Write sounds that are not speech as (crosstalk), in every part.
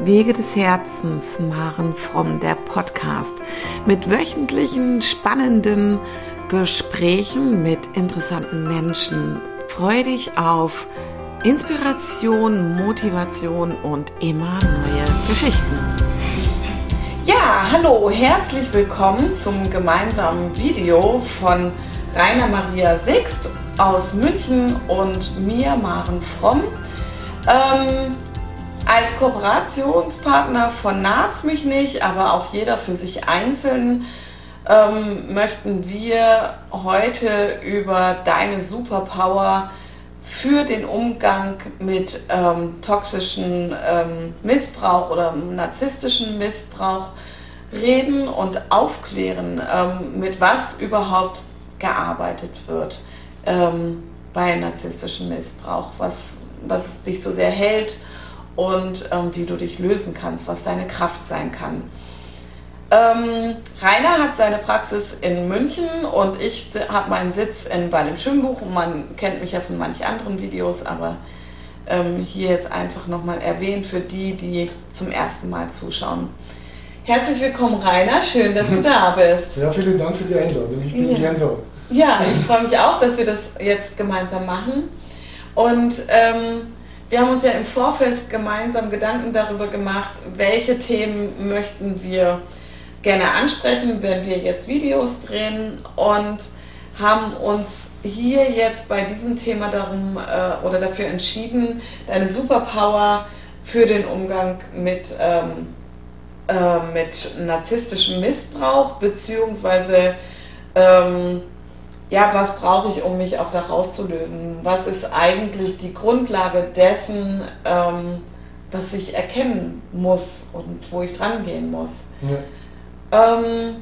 Wege des Herzens, Maren Fromm, der Podcast mit wöchentlichen spannenden Gesprächen mit interessanten Menschen. Freue dich auf Inspiration, Motivation und immer neue Geschichten. Ja, hallo, herzlich willkommen zum gemeinsamen Video von Rainer Maria Sixt aus München und mir, Maren Fromm. Ähm, als Kooperationspartner von Naz mich nicht, aber auch jeder für sich einzeln ähm, möchten wir heute über deine Superpower für den Umgang mit ähm, toxischen ähm, Missbrauch oder narzisstischen Missbrauch reden und aufklären, ähm, mit was überhaupt gearbeitet wird ähm, bei narzisstischem Missbrauch, was, was dich so sehr hält und ähm, wie du dich lösen kannst, was deine Kraft sein kann. Ähm, Rainer hat seine Praxis in München und ich habe meinen Sitz in Weil im Schwimmbuch. Man kennt mich ja von manch anderen Videos, aber ähm, hier jetzt einfach nochmal erwähnt für die, die zum ersten Mal zuschauen. Herzlich willkommen, Rainer. Schön, dass du (laughs) da bist. Ja, vielen Dank für die Einladung. Ich bin ja. gern da. Ja, ich freue mich auch, dass wir das jetzt gemeinsam machen. Und ähm, wir haben uns ja im Vorfeld gemeinsam Gedanken darüber gemacht, welche Themen möchten wir gerne ansprechen, wenn wir jetzt Videos drehen und haben uns hier jetzt bei diesem Thema darum äh, oder dafür entschieden, deine Superpower für den Umgang mit, ähm, äh, mit narzisstischem Missbrauch beziehungsweise ähm, ja, was brauche ich, um mich auch da rauszulösen? Was ist eigentlich die Grundlage dessen, ähm, was ich erkennen muss und wo ich dran gehen muss? Ja. Ähm,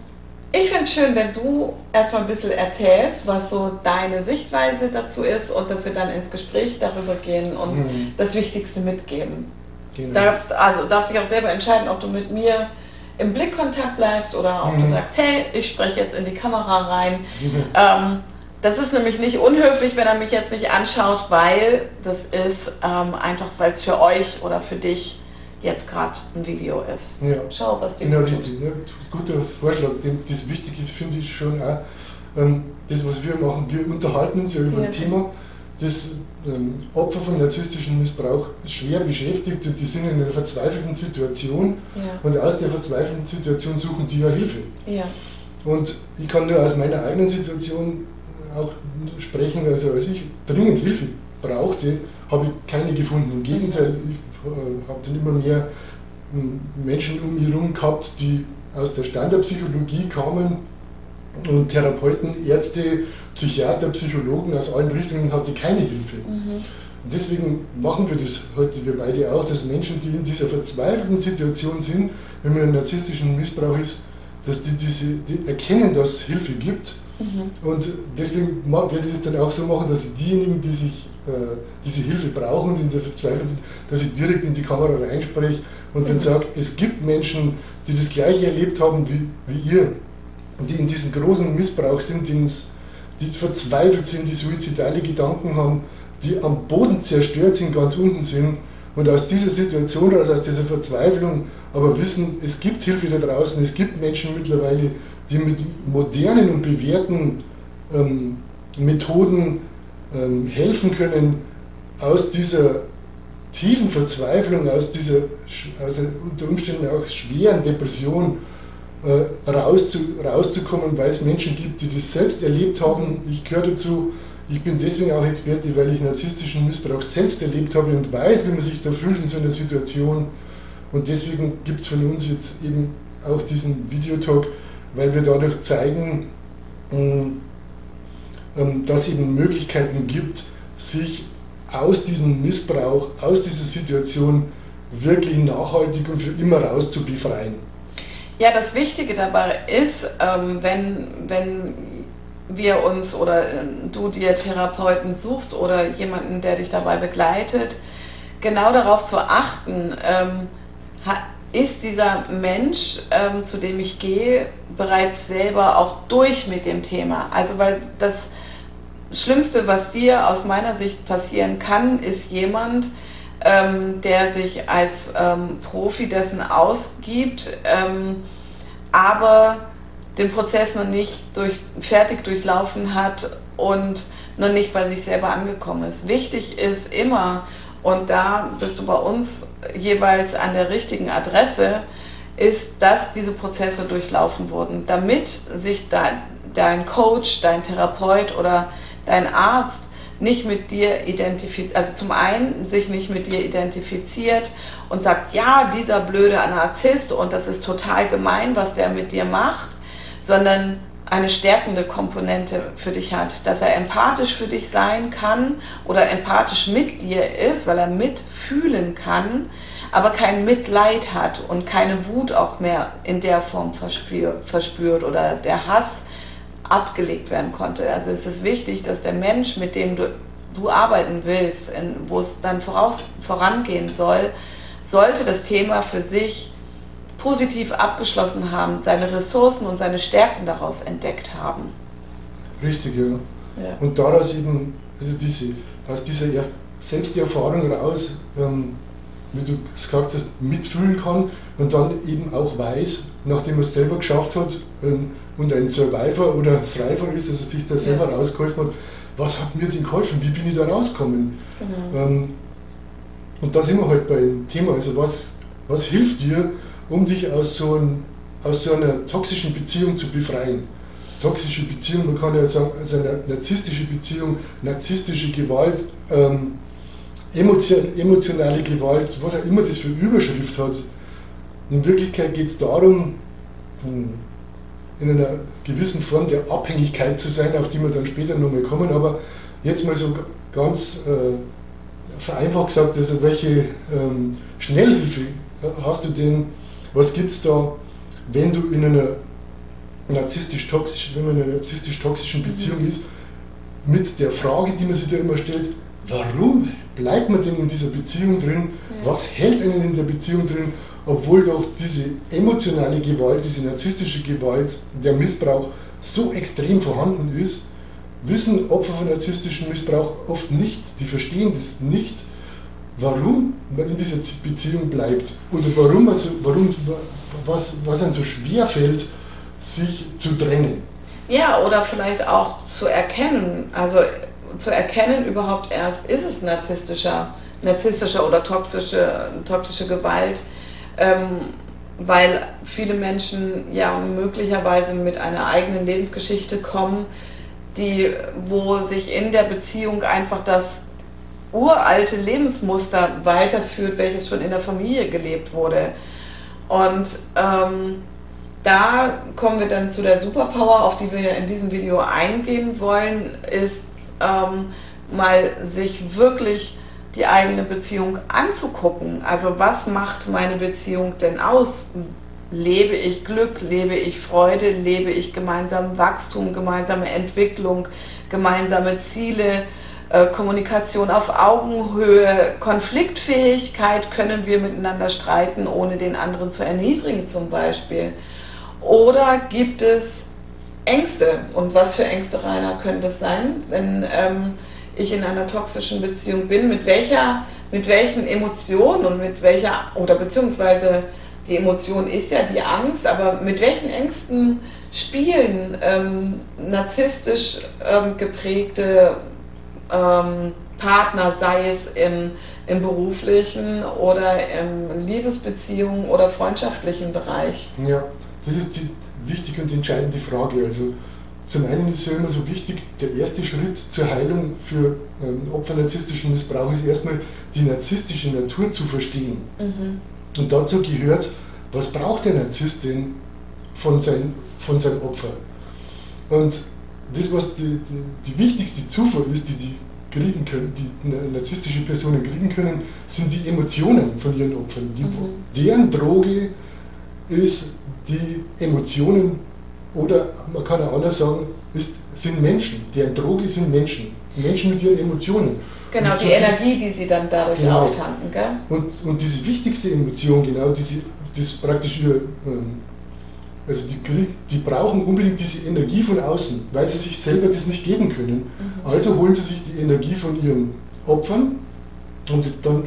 ich finde es schön, wenn du erstmal ein bisschen erzählst, was so deine Sichtweise dazu ist und dass wir dann ins Gespräch darüber gehen und mhm. das Wichtigste mitgeben. Genau. Darfst, also darfst dich auch selber entscheiden, ob du mit mir im Blickkontakt bleibst oder ob mhm. du sagst, hey, ich spreche jetzt in die Kamera rein. Mhm. Ähm, das ist nämlich nicht unhöflich, wenn er mich jetzt nicht anschaut, weil das ist ähm, einfach, weil es für euch oder für dich jetzt gerade ein Video ist. Ja. Schau, was die Genau, richtig. Ja, guter Vorschlag. Das Wichtige finde ich schon auch, ähm, das, was wir machen, wir unterhalten uns ja über ja. ein Thema das ähm, Opfer von narzisstischem Missbrauch schwer beschäftigt und die sind in einer verzweifelten Situation ja. und aus der verzweifelten Situation suchen die ja Hilfe. Ja. Und ich kann nur aus meiner eigenen Situation auch sprechen, also als ich dringend Hilfe brauchte, habe ich keine gefunden. Im Gegenteil, ich äh, habe dann immer mehr ähm, Menschen um mich herum gehabt, die aus der Standardpsychologie kamen und Therapeuten, Ärzte, Psychiater, Psychologen aus allen Richtungen hatte keine Hilfe. Mhm. Deswegen machen wir das heute, wir beide auch, dass Menschen, die in dieser verzweifelten Situation sind, wenn man einen narzisstischen Missbrauch ist, dass die, diese, die erkennen, dass es Hilfe gibt. Mhm. Und deswegen werde ich es dann auch so machen, dass ich diejenigen, die sich äh, diese Hilfe brauchen und in der Verzweiflung sind, dass ich direkt in die Kamera reinspreche und mhm. dann sage, es gibt Menschen, die das Gleiche erlebt haben wie, wie ihr und die in diesem großen Missbrauch sind, die verzweifelt sind, die suizidale Gedanken haben, die am Boden zerstört sind, ganz unten sind und aus dieser Situation raus, aus dieser Verzweiflung, aber wissen, es gibt Hilfe da draußen, es gibt Menschen mittlerweile, die mit modernen und bewährten ähm, Methoden ähm, helfen können, aus dieser tiefen Verzweiflung, aus dieser aus der, unter Umständen auch schweren Depression äh, rauszu, rauszukommen, weil es Menschen gibt, die das selbst erlebt haben. Ich gehöre dazu, ich bin deswegen auch Experte, weil ich narzisstischen Missbrauch selbst erlebt habe und weiß, wie man sich da fühlt in so einer Situation. Und deswegen gibt es von uns jetzt eben auch diesen Videotalk, weil wir dadurch zeigen, ähm, ähm, dass es eben Möglichkeiten gibt, sich aus diesem Missbrauch, aus dieser Situation wirklich nachhaltig und für immer raus zu befreien. Ja, das Wichtige dabei ist, ähm, wenn, wenn wir uns oder äh, du dir Therapeuten suchst oder jemanden, der dich dabei begleitet, genau darauf zu achten, ähm, ist dieser Mensch, ähm, zu dem ich gehe, bereits selber auch durch mit dem Thema. Also weil das Schlimmste, was dir aus meiner Sicht passieren kann, ist jemand, ähm, der sich als ähm, Profi dessen ausgibt, ähm, aber den Prozess noch nicht durch, fertig durchlaufen hat und noch nicht bei sich selber angekommen ist. Wichtig ist immer, und da bist du bei uns jeweils an der richtigen Adresse, ist, dass diese Prozesse durchlaufen wurden, damit sich dein, dein Coach, dein Therapeut oder dein Arzt nicht mit dir identifiziert, also zum einen sich nicht mit dir identifiziert und sagt, ja, dieser blöde Narzisst und das ist total gemein, was der mit dir macht, sondern eine stärkende Komponente für dich hat, dass er empathisch für dich sein kann oder empathisch mit dir ist, weil er mitfühlen kann, aber kein Mitleid hat und keine Wut auch mehr in der Form verspürt, verspürt oder der Hass abgelegt werden konnte. Also es ist wichtig, dass der Mensch, mit dem du, du arbeiten willst, in, wo es dann voraus, vorangehen soll, sollte das Thema für sich positiv abgeschlossen haben, seine Ressourcen und seine Stärken daraus entdeckt haben. Richtig, ja. ja. Und daraus eben, also diese, aus dieser er Selbsterfahrung raus, ähm, wie du es gesagt hast, mitfühlen kann und dann eben auch weiß, nachdem er es selber geschafft hat, und ein Survivor oder Thriver ist, also sich da selber ja. rausgeholfen hat, was hat mir denn geholfen, wie bin ich da rausgekommen? Genau. Ähm, und da sind wir halt beim Thema, also was, was hilft dir, um dich aus so, ein, aus so einer toxischen Beziehung zu befreien? Toxische Beziehung, man kann ja sagen, also eine narzisstische Beziehung, narzisstische Gewalt, ähm, emotion, emotionale Gewalt, was auch immer das für Überschrift hat. In Wirklichkeit geht es darum, hm, in einer gewissen Form der Abhängigkeit zu sein, auf die wir dann später nochmal kommen. Aber jetzt mal so ganz äh, vereinfacht gesagt, also welche ähm, Schnellhilfe hast du denn, was gibt es da, wenn du in einer narzisstisch-toxischen, wenn man in einer narzisstisch-toxischen Beziehung mhm. ist, mit der Frage, die man sich da immer stellt, warum bleibt man denn in dieser Beziehung drin? Ja. Was hält einen in der Beziehung drin? Obwohl doch diese emotionale Gewalt, diese narzisstische Gewalt, der Missbrauch so extrem vorhanden ist, wissen Opfer von narzisstischem Missbrauch oft nicht, die verstehen das nicht, warum man in dieser Beziehung bleibt oder warum, also, warum was, was einem so schwer fällt, sich zu trennen. Ja, oder vielleicht auch zu erkennen, also zu erkennen überhaupt erst, ist es narzisstischer, narzisstische oder toxische, toxische Gewalt, ähm, weil viele Menschen ja möglicherweise mit einer eigenen Lebensgeschichte kommen, die, wo sich in der Beziehung einfach das uralte Lebensmuster weiterführt, welches schon in der Familie gelebt wurde. Und ähm, da kommen wir dann zu der Superpower, auf die wir ja in diesem Video eingehen wollen, ist ähm, mal sich wirklich die eigene Beziehung anzugucken. Also was macht meine Beziehung denn aus? Lebe ich Glück, lebe ich Freude, lebe ich gemeinsamen Wachstum, gemeinsame Entwicklung, gemeinsame Ziele, äh, Kommunikation auf Augenhöhe, Konfliktfähigkeit, können wir miteinander streiten, ohne den anderen zu erniedrigen zum Beispiel. Oder gibt es Ängste? Und was für Ängste, Rainer, können das sein, wenn... Ähm, ich in einer toxischen Beziehung bin, mit welcher, mit welchen Emotionen und mit welcher, oder beziehungsweise die Emotion ist ja die Angst, aber mit welchen Ängsten spielen ähm, narzisstisch ähm, geprägte ähm, Partner, sei es im, im beruflichen oder im Liebesbeziehungen oder freundschaftlichen Bereich? Ja, das ist die wichtige und entscheidende Frage. Also zum einen ist ja immer so wichtig, der erste Schritt zur Heilung für ähm, Opfer narzisstischen Missbrauchs ist erstmal die narzisstische Natur zu verstehen. Mhm. Und dazu gehört, was braucht der Narzisst denn von, sein, von seinem Opfer? Und das, was die, die, die wichtigste Zufuhr ist, die die kriegen können, die narzisstische Personen kriegen können, sind die Emotionen von ihren Opfern. Die, mhm. Deren Droge ist die Emotionen oder man kann auch anders sagen, ist, sind Menschen. Deren Droge sind Menschen. Menschen mit ihren Emotionen. Genau, und die Energie, die sie dann dadurch genau. auftanken. Gell? Und, und diese wichtigste Emotion, genau, diese, das praktisch ihr, ähm, also die, die brauchen unbedingt diese Energie von außen, weil sie sich selber das nicht geben können. Mhm. Also holen sie sich die Energie von ihren Opfern und dann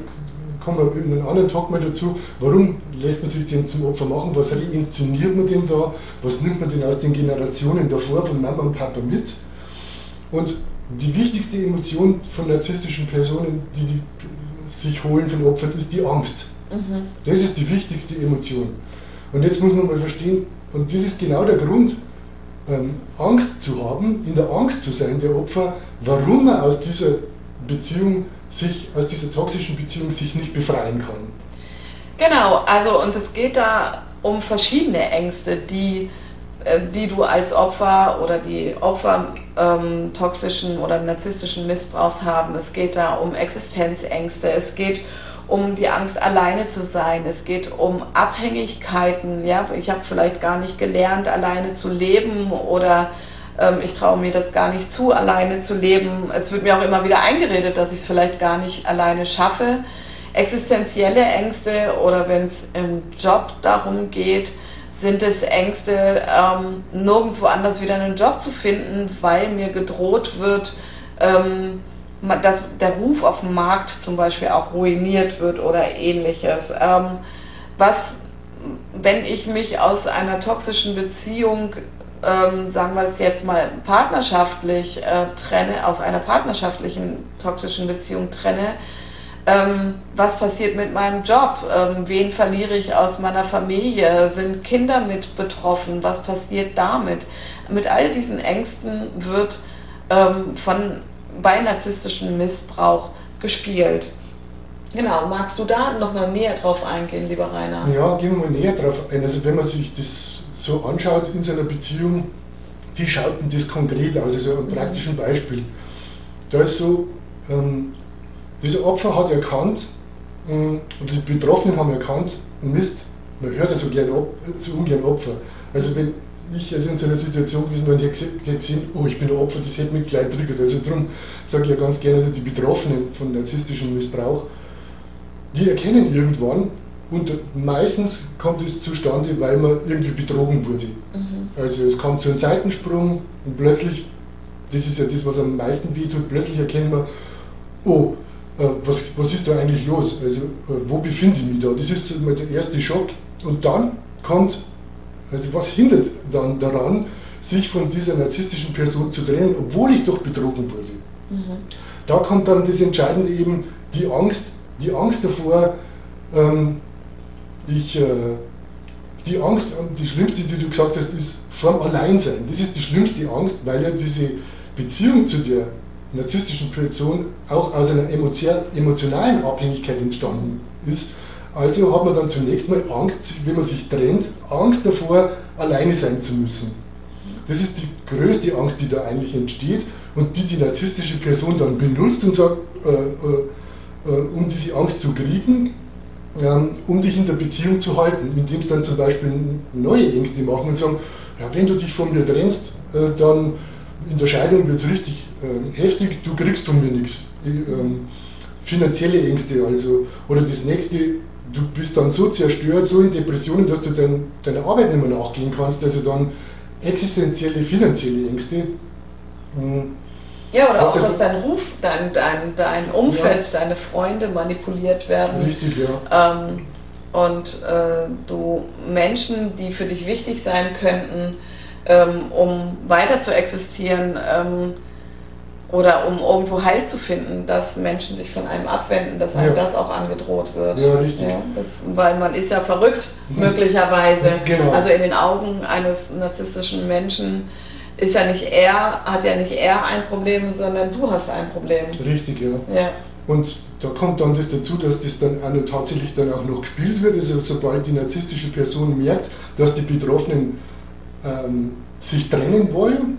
kommen wir in einem anderen Tag mal dazu, warum lässt man sich den zum Opfer machen, was reinszeniert man denn da, was nimmt man denn aus den Generationen davor von Mama und Papa mit. Und die wichtigste Emotion von narzisstischen Personen, die, die sich holen von Opfern, ist die Angst. Mhm. Das ist die wichtigste Emotion. Und jetzt muss man mal verstehen, und das ist genau der Grund, ähm, Angst zu haben, in der Angst zu sein, der Opfer, warum er aus dieser Beziehung sich, aus dieser toxischen Beziehung sich nicht befreien kann. Genau, also und es geht da um verschiedene Ängste, die, äh, die du als Opfer oder die Opfer ähm, toxischen oder narzisstischen Missbrauchs haben. Es geht da um Existenzängste, es geht um die Angst alleine zu sein, es geht um Abhängigkeiten. Ja? Ich habe vielleicht gar nicht gelernt, alleine zu leben oder ich traue mir das gar nicht zu, alleine zu leben. Es wird mir auch immer wieder eingeredet, dass ich es vielleicht gar nicht alleine schaffe. Existenzielle Ängste oder wenn es im Job darum geht, sind es Ängste, ähm, nirgendwo anders wieder einen Job zu finden, weil mir gedroht wird, ähm, dass der Ruf auf dem Markt zum Beispiel auch ruiniert wird oder ähnliches. Ähm, was, wenn ich mich aus einer toxischen Beziehung ähm, sagen wir es jetzt mal, partnerschaftlich äh, trenne, aus einer partnerschaftlichen toxischen Beziehung trenne, ähm, was passiert mit meinem Job? Ähm, wen verliere ich aus meiner Familie? Sind Kinder mit betroffen? Was passiert damit? Mit all diesen Ängsten wird ähm, von, bei narzisstischem Missbrauch gespielt. Genau, magst du da nochmal näher drauf eingehen, lieber Rainer? Ja, gehen wir mal näher drauf ein. Also wenn man sich das so anschaut in seiner Beziehung, wie schaut denn das konkret aus? Also ein praktischen Beispiel. Da ist so, ähm, dieser Opfer hat erkannt, ähm, und die Betroffenen haben erkannt, Mist, man hört ja so, gern, so ungern Opfer. Also wenn ich also in so einer Situation gewesen wäre, ich hätte gesehen, oh, ich bin ein Opfer, das hätte mich gleich triggert. Also darum sage ich ja ganz gerne, also die Betroffenen von narzisstischem Missbrauch, die erkennen irgendwann, und meistens kommt es zustande, weil man irgendwie betrogen wurde. Mhm. Also es kommt zu einem Seitensprung und plötzlich, das ist ja das, was am meisten wehtut, plötzlich erkennen wir, oh, äh, was, was ist da eigentlich los? Also äh, wo befinde ich mich da? Das ist mal der erste Schock. Und dann kommt, also was hindert dann daran, sich von dieser narzisstischen Person zu trennen, obwohl ich doch betrogen wurde? Mhm. Da kommt dann das Entscheidende eben, die Angst, die Angst davor, ähm, ich, äh, die Angst, die schlimmste, die du gesagt hast, ist vorm Alleinsein. Das ist die schlimmste Angst, weil ja diese Beziehung zu der narzisstischen Person auch aus einer emotionalen Abhängigkeit entstanden ist. Also hat man dann zunächst mal Angst, wenn man sich trennt, Angst davor, alleine sein zu müssen. Das ist die größte Angst, die da eigentlich entsteht und die die narzisstische Person dann benutzt und sagt, äh, äh, äh um diese Angst zu kriegen, um dich in der Beziehung zu halten, indem sie dann zum Beispiel neue Ängste machen und sagen, ja, wenn du dich von mir trennst, äh, dann in der Scheidung wird es richtig äh, heftig, du kriegst von mir nichts. Ähm, finanzielle Ängste also. Oder das nächste, du bist dann so zerstört, so in Depressionen, dass du dein, deiner Arbeit nicht mehr nachgehen kannst. Also dann existenzielle, finanzielle Ängste. Ja, oder auch, dass dein Ruf, dein, dein, dein Umfeld, ja. deine Freunde manipuliert werden. Richtig, ja. Ähm, und äh, du Menschen, die für dich wichtig sein könnten, ähm, um weiter zu existieren ähm, oder um irgendwo Heil zu finden, dass Menschen sich von einem abwenden, dass einem ja. das auch angedroht wird. Ja, richtig. Ja, das, weil man ist ja verrückt, mhm. möglicherweise. Genau. Also in den Augen eines narzisstischen Menschen ist ja nicht er, hat ja nicht er ein Problem, sondern du hast ein Problem. Richtig, ja. ja. Und da kommt dann das dazu, dass das dann auch tatsächlich dann auch noch gespielt wird. Also sobald die narzisstische Person merkt, dass die Betroffenen ähm, sich trennen wollen,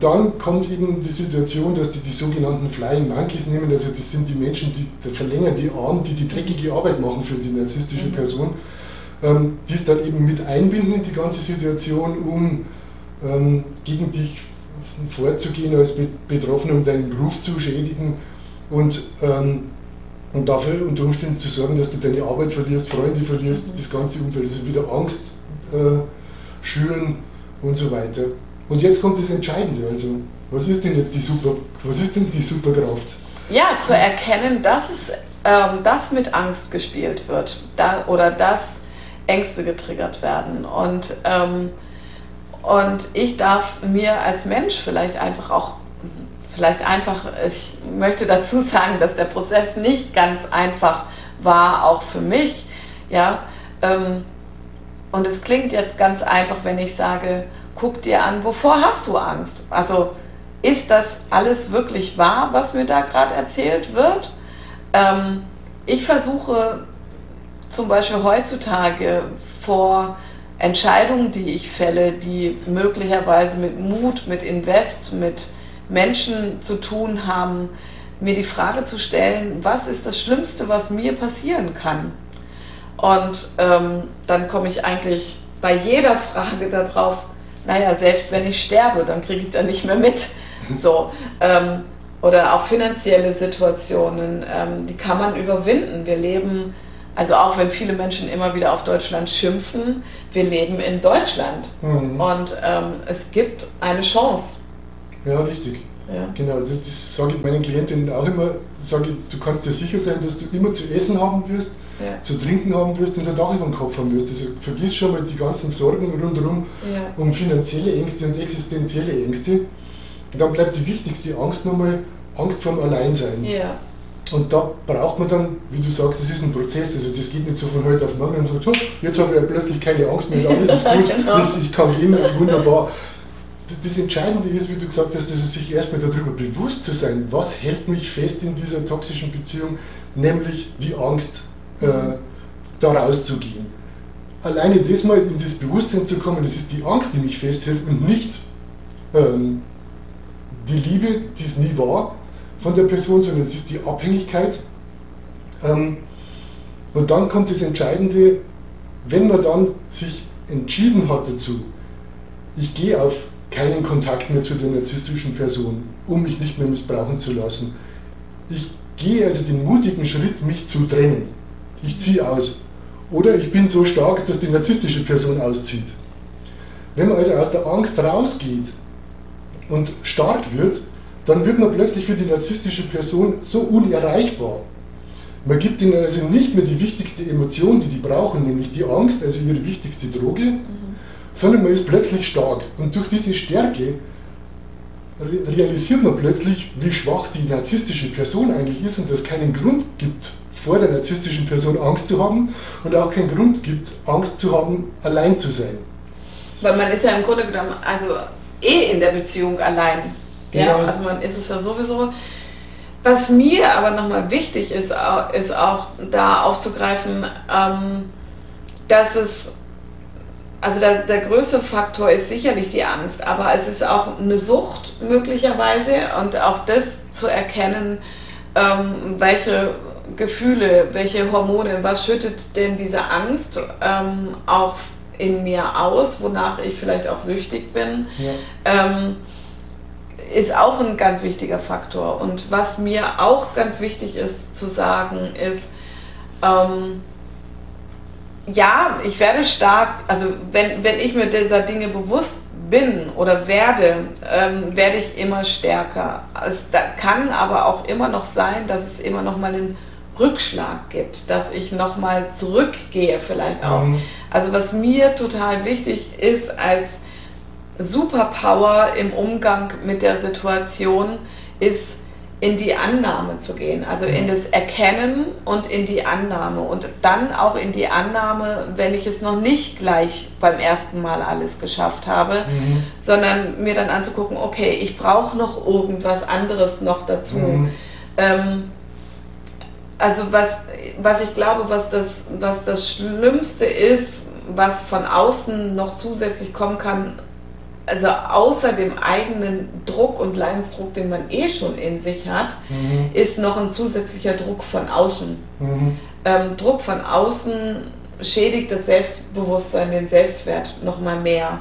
dann kommt eben die Situation, dass die die sogenannten Flying Monkeys nehmen, also das sind die Menschen, die verlängern die Arme, die die dreckige Arbeit machen für die narzisstische mhm. Person, ähm, die es dann eben mit einbinden in die ganze Situation, um ähm, gegen dich vorzugehen als Betroffener, um deinen Ruf zu schädigen und, ähm, und dafür unter Umständen zu sorgen, dass du deine Arbeit verlierst, Freunde verlierst, das ganze Umfeld, also wieder Angst äh, schüren und so weiter. Und jetzt kommt das Entscheidende, also was ist denn jetzt die Super, was ist denn die Superkraft? Ja, zu erkennen, dass es ähm, dass mit Angst gespielt wird da, oder dass Ängste getriggert werden. Und, ähm, und ich darf mir als Mensch vielleicht einfach auch, vielleicht einfach, ich möchte dazu (laughs) sagen, dass der Prozess nicht ganz einfach war, auch für mich. Ja, ähm, und es klingt jetzt ganz einfach, wenn ich sage, guck dir an, wovor hast du Angst? Also ist das alles wirklich wahr, was mir da gerade erzählt wird? Ähm, ich versuche zum Beispiel heutzutage vor Entscheidungen, die ich fälle, die möglicherweise mit Mut, mit Invest, mit Menschen zu tun haben, mir die Frage zu stellen, was ist das Schlimmste, was mir passieren kann? Und ähm, dann komme ich eigentlich bei jeder Frage darauf, naja, selbst wenn ich sterbe, dann kriege ich es ja nicht mehr mit. (laughs) So, ähm, oder auch finanzielle Situationen, ähm, die kann man überwinden. Wir leben, also auch wenn viele Menschen immer wieder auf Deutschland schimpfen, wir leben in Deutschland mhm. und ähm, es gibt eine Chance. Ja, richtig. Ja. Genau, das, das sage ich meinen Klientinnen auch immer, sage ich, du kannst dir sicher sein, dass du immer zu essen haben wirst, ja. zu trinken haben wirst und ein Dach über dem Kopf haben wirst. Also vergiss schon mal die ganzen Sorgen rundherum ja. um finanzielle Ängste und existenzielle Ängste. Und dann bleibt die wichtigste Angst nochmal Angst vorm Alleinsein. Ja. Und da braucht man dann, wie du sagst, es ist ein Prozess. Also das geht nicht so von heute auf morgen und sagt, so, jetzt habe ich plötzlich keine Angst mehr, alles ist gut, (laughs) genau. ich, kann gehen, wunderbar. Das Entscheidende ist, wie du gesagt hast, also sich erstmal darüber bewusst zu sein, was hält mich fest in dieser toxischen Beziehung, nämlich die Angst, äh, da rauszugehen. Alleine das mal in das Bewusstsein zu kommen, das ist die Angst, die mich festhält und nicht ähm, die Liebe, die es nie war von der Person, sondern es ist die Abhängigkeit. Ähm, und dann kommt das Entscheidende, wenn man dann sich entschieden hat dazu, ich gehe auf keinen Kontakt mehr zu der narzisstischen Person, um mich nicht mehr missbrauchen zu lassen. Ich gehe also den mutigen Schritt, mich zu trennen. Ich ziehe aus. Oder ich bin so stark, dass die narzisstische Person auszieht. Wenn man also aus der Angst rausgeht und stark wird, dann wird man plötzlich für die narzisstische Person so unerreichbar. Man gibt ihnen also nicht mehr die wichtigste Emotion, die die brauchen, nämlich die Angst, also ihre wichtigste Droge, mhm. sondern man ist plötzlich stark. Und durch diese Stärke realisiert man plötzlich, wie schwach die narzisstische Person eigentlich ist und dass es keinen Grund gibt, vor der narzisstischen Person Angst zu haben und auch keinen Grund gibt, Angst zu haben, allein zu sein. Weil man ist ja im Grunde genommen also eh in der Beziehung allein. Ja, ja. also man ist es ja sowieso. Was mir aber nochmal wichtig ist, ist auch da aufzugreifen, ähm, dass es, also der, der größte Faktor ist sicherlich die Angst, aber es ist auch eine Sucht möglicherweise und auch das zu erkennen, ähm, welche Gefühle, welche Hormone, was schüttet denn diese Angst ähm, auch in mir aus, wonach ich vielleicht auch süchtig bin. Ja. Ähm, ist auch ein ganz wichtiger Faktor. Und was mir auch ganz wichtig ist zu sagen, ist, ähm, ja, ich werde stark, also wenn, wenn ich mir dieser Dinge bewusst bin oder werde, ähm, werde ich immer stärker. Es kann aber auch immer noch sein, dass es immer noch mal einen Rückschlag gibt, dass ich noch mal zurückgehe vielleicht auch. Mhm. Also was mir total wichtig ist als Superpower im Umgang mit der Situation ist, in die Annahme zu gehen, also in das Erkennen und in die Annahme und dann auch in die Annahme, wenn ich es noch nicht gleich beim ersten Mal alles geschafft habe, mhm. sondern mir dann anzugucken, okay, ich brauche noch irgendwas anderes noch dazu. Mhm. Ähm, also was, was ich glaube, was das, was das Schlimmste ist, was von außen noch zusätzlich kommen kann, also außer dem eigenen Druck und Leidensdruck, den man eh schon in sich hat, mhm. ist noch ein zusätzlicher Druck von außen. Mhm. Ähm, Druck von außen schädigt das Selbstbewusstsein, den Selbstwert noch mal mehr.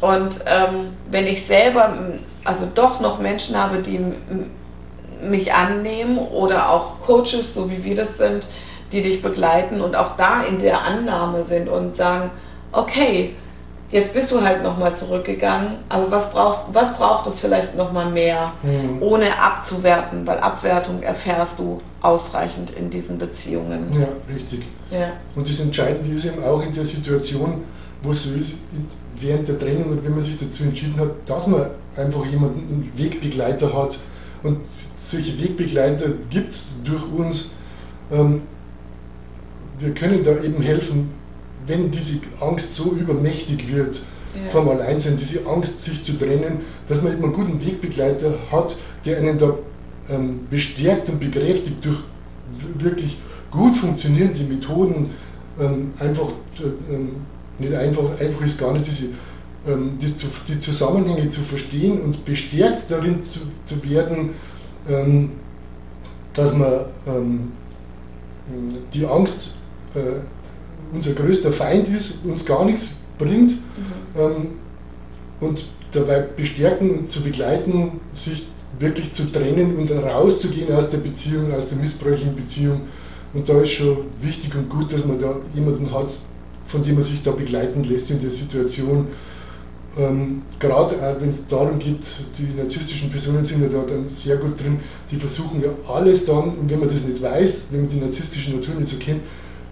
Und ähm, wenn ich selber also doch noch Menschen habe, die mich annehmen oder auch Coaches, so wie wir das sind, die dich begleiten und auch da in der Annahme sind und sagen, okay, jetzt bist du halt nochmal zurückgegangen, aber was, brauchst, was braucht es vielleicht nochmal mehr, mhm. ohne abzuwerten, weil Abwertung erfährst du ausreichend in diesen Beziehungen. Ja, richtig. Ja. Und das Entscheidende ist eben auch in der Situation, wo es so ist, während der Trennung und wenn man sich dazu entschieden hat, dass man einfach jemanden, einen Wegbegleiter hat und solche Wegbegleiter gibt es durch uns. Ähm, wir können da eben helfen, wenn diese Angst so übermächtig wird ja. vom Alleinsein, diese Angst, sich zu trennen, dass man eben einen guten Wegbegleiter hat, der einen da ähm, bestärkt und bekräftigt durch wirklich gut funktionierende Methoden, ähm, einfach, äh, ähm, nicht einfach, einfach ist gar nicht diese, ähm, die, die, Zusammenhänge zu verstehen und bestärkt darin zu, zu werden, ähm, dass man ähm, die Angst äh, unser größter Feind ist, uns gar nichts bringt mhm. ähm, und dabei bestärken und zu begleiten, sich wirklich zu trennen und rauszugehen aus der Beziehung, aus der missbräuchlichen Beziehung. Und da ist schon wichtig und gut, dass man da jemanden hat, von dem man sich da begleiten lässt in der Situation. Ähm, Gerade wenn es darum geht, die narzisstischen Personen sind ja da dann sehr gut drin, die versuchen ja alles dann, und wenn man das nicht weiß, wenn man die narzisstische Natur nicht so kennt,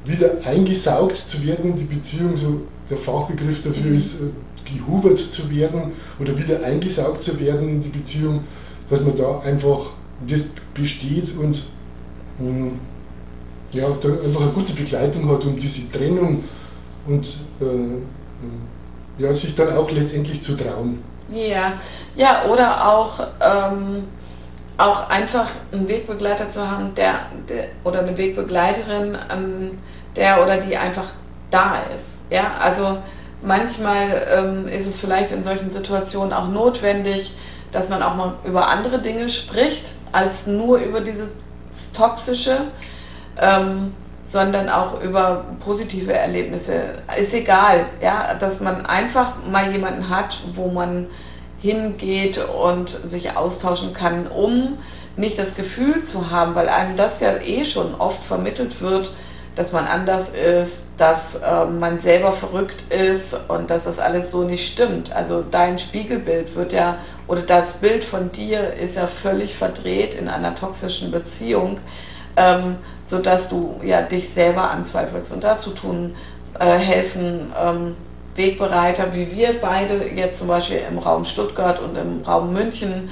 wieder eingesaugt zu werden in die Beziehung, so der Fachbegriff dafür mhm. ist, äh, gehubert zu werden oder wieder eingesaugt zu werden in die Beziehung, dass man da einfach das besteht und ähm, ja, da einfach eine gute Begleitung hat, um diese Trennung und äh, ja, sich dann auch letztendlich zu trauen. Ja, ja oder auch, ähm, auch einfach einen Wegbegleiter zu haben, der, der oder eine Wegbegleiterin, ähm, der oder die einfach da ist. Ja, also manchmal ähm, ist es vielleicht in solchen Situationen auch notwendig, dass man auch mal über andere Dinge spricht, als nur über dieses Toxische, ähm, sondern auch über positive Erlebnisse. Ist egal, ja, dass man einfach mal jemanden hat, wo man hingeht und sich austauschen kann, um nicht das Gefühl zu haben, weil einem das ja eh schon oft vermittelt wird, dass man anders ist, dass äh, man selber verrückt ist und dass das alles so nicht stimmt. Also dein Spiegelbild wird ja, oder das Bild von dir ist ja völlig verdreht in einer toxischen Beziehung, ähm, sodass du ja dich selber anzweifelst. Und dazu tun äh, helfen ähm, Wegbereiter wie wir beide, jetzt zum Beispiel im Raum Stuttgart und im Raum München,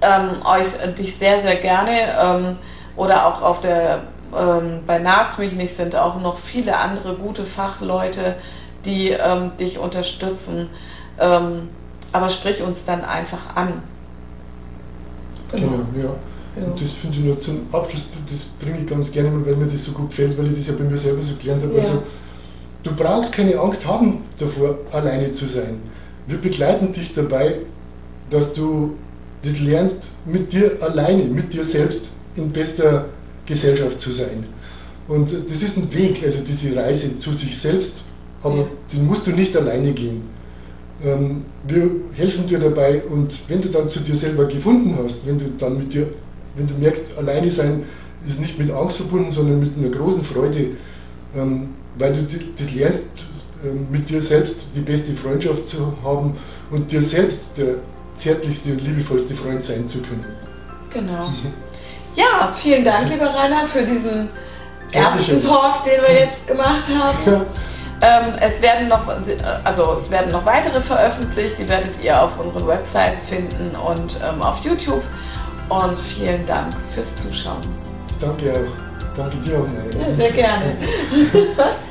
ähm, euch, dich sehr, sehr gerne ähm, oder auch auf der ähm, bei Narzmilchnig sind auch noch viele andere gute Fachleute, die ähm, dich unterstützen. Ähm, aber sprich uns dann einfach an. Genau, genau ja. ja. Und das finde ich nur zum Abschluss, das bringe ich ganz gerne, weil mir das so gut gefällt, weil ich das ja bei mir selber so gelernt habe. Ja. Also, du brauchst keine Angst haben davor, alleine zu sein. Wir begleiten dich dabei, dass du das lernst mit dir alleine, mit dir selbst in bester Gesellschaft zu sein. Und das ist ein Weg, also diese Reise zu sich selbst, aber den musst du nicht alleine gehen. Ähm, wir helfen dir dabei und wenn du dann zu dir selber gefunden hast, wenn du dann mit dir, wenn du merkst, alleine sein ist nicht mit Angst verbunden, sondern mit einer großen Freude, ähm, weil du das lernst, ähm, mit dir selbst die beste Freundschaft zu haben und dir selbst der zärtlichste und liebevollste Freund sein zu können. Genau. Ja, vielen Dank, lieber Rainer, für diesen ersten Talk, den wir jetzt gemacht haben. Ähm, es werden noch, also es werden noch weitere veröffentlicht, die werdet ihr auf unseren Websites finden und ähm, auf YouTube. Und vielen Dank fürs Zuschauen. Danke auch. Danke dir auch. Ja, sehr gerne. (laughs)